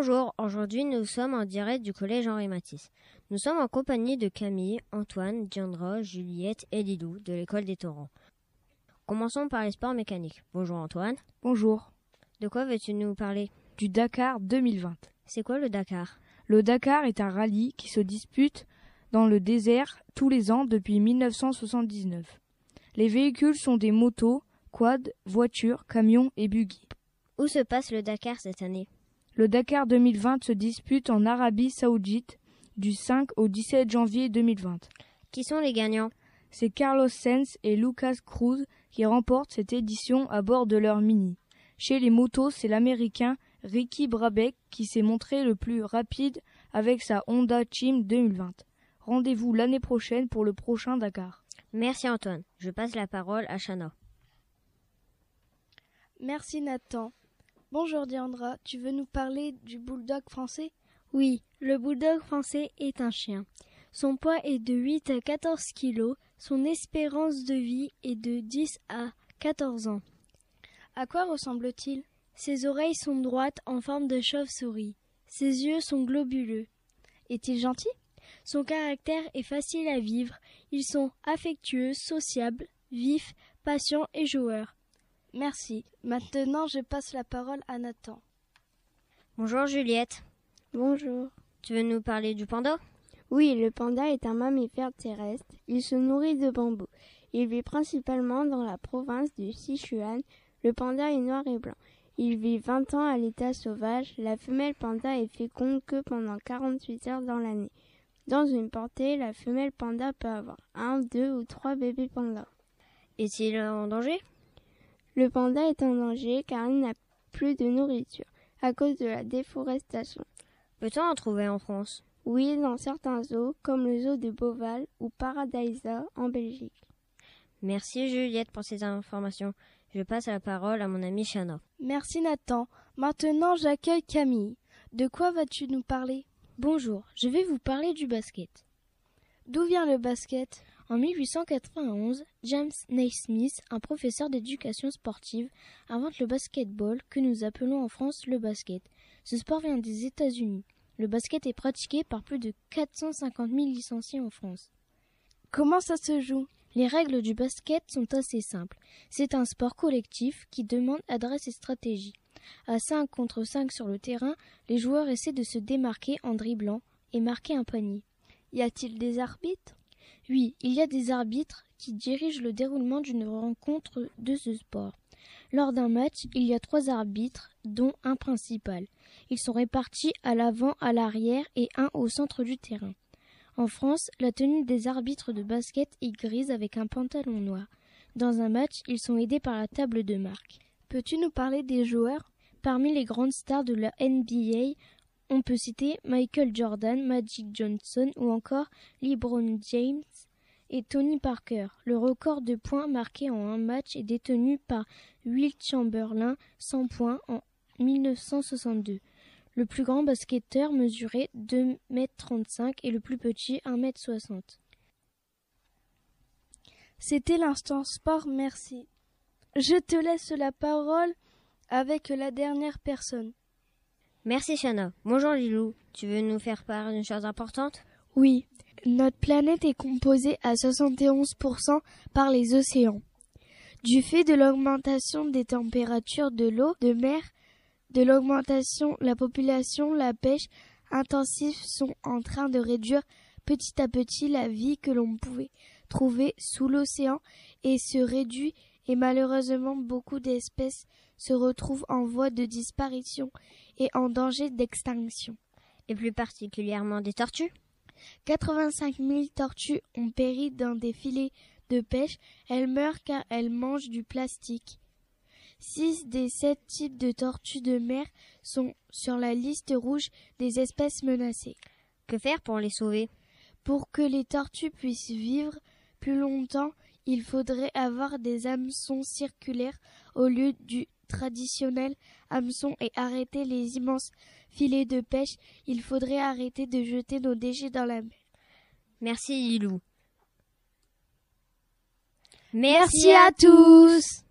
Bonjour, aujourd'hui nous sommes en direct du collège Henri Matisse. Nous sommes en compagnie de Camille, Antoine, Diandra, Juliette et Lilou de l'école des Torrents. Commençons par les sports mécaniques. Bonjour Antoine. Bonjour. De quoi veux-tu nous parler? Du Dakar 2020. C'est quoi le Dakar? Le Dakar est un rallye qui se dispute dans le désert tous les ans depuis 1979. Les véhicules sont des motos, quads, voitures, camions et buggy. Où se passe le Dakar cette année? Le Dakar 2020 se dispute en Arabie Saoudite du 5 au 17 janvier 2020. Qui sont les gagnants? C'est Carlos Sainz et Lucas Cruz qui remportent cette édition à bord de leur Mini. Chez les motos, c'est l'Américain Ricky Brabeck qui s'est montré le plus rapide avec sa Honda Team 2020. Rendez-vous l'année prochaine pour le prochain Dakar. Merci Antoine. Je passe la parole à Chana. Merci Nathan. Bonjour Diandra, tu veux nous parler du bulldog français? Oui, le bulldog français est un chien. Son poids est de 8 à 14 kilos, son espérance de vie est de 10 à 14 ans. À quoi ressemble-t-il? Ses oreilles sont droites en forme de chauve-souris. Ses yeux sont globuleux. Est-il gentil? Son caractère est facile à vivre. Ils sont affectueux, sociables, vifs, patients et joueurs. Merci. Maintenant, je passe la parole à Nathan. Bonjour Juliette. Bonjour. Tu veux nous parler du panda? Oui, le panda est un mammifère terrestre. Il se nourrit de bambou. Il vit principalement dans la province du Sichuan. Le panda est noir et blanc. Il vit 20 ans à l'état sauvage. La femelle panda est féconde que pendant 48 heures dans l'année. Dans une portée, la femelle panda peut avoir un, deux ou trois bébés pandas. Est-il en danger? Le panda est en danger car il n'a plus de nourriture à cause de la déforestation. Peut-on en trouver en France? Oui, dans certains zoos, comme le zoo de Beauval ou Paradisa en Belgique. Merci Juliette pour ces informations. Je passe la parole à mon ami Chana. Merci Nathan. Maintenant, j'accueille Camille. De quoi vas-tu nous parler? Bonjour, je vais vous parler du basket. D'où vient le basket? En 1891, James Naismith, un professeur d'éducation sportive, invente le basketball que nous appelons en France le basket. Ce sport vient des États-Unis. Le basket est pratiqué par plus de 450 000 licenciés en France. Comment ça se joue? Les règles du basket sont assez simples. C'est un sport collectif qui demande adresse et stratégie. À 5 contre 5 sur le terrain, les joueurs essaient de se démarquer en dribblant et marquer un panier. Y a-t-il des arbitres? Oui, il y a des arbitres qui dirigent le déroulement d'une rencontre de ce sport. Lors d'un match, il y a trois arbitres, dont un principal. Ils sont répartis à l'avant, à l'arrière et un au centre du terrain. En France, la tenue des arbitres de basket est grise avec un pantalon noir. Dans un match, ils sont aidés par la table de marque. Peux-tu nous parler des joueurs? Parmi les grandes stars de la NBA, on peut citer Michael Jordan, Magic Johnson ou encore LeBron James et Tony Parker. Le record de points marqués en un match est détenu par Will Chamberlain, 100 points en 1962. Le plus grand basketteur mesurait 2m35 et le plus petit 1m60. C'était l'instant sport, merci. Je te laisse la parole avec la dernière personne. Merci Shana. Bonjour Lilou. Tu veux nous faire part d'une chose importante? Oui. Notre planète est composée à 71% par les océans. Du fait de l'augmentation des températures de l'eau de mer, de l'augmentation, la population, la pêche intensive sont en train de réduire petit à petit la vie que l'on pouvait trouver sous l'océan et se réduit et malheureusement beaucoup d'espèces se retrouvent en voie de disparition et en danger d'extinction. Et plus particulièrement des tortues 85 000 tortues ont péri dans des filets de pêche. Elles meurent car elles mangent du plastique. Six des sept types de tortues de mer sont sur la liste rouge des espèces menacées. Que faire pour les sauver? Pour que les tortues puissent vivre plus longtemps, il faudrait avoir des hameçons circulaires au lieu du traditionnel hameçon et arrêter les immenses filets de pêche. Il faudrait arrêter de jeter nos déchets dans la mer. Merci Lilou. Merci à tous.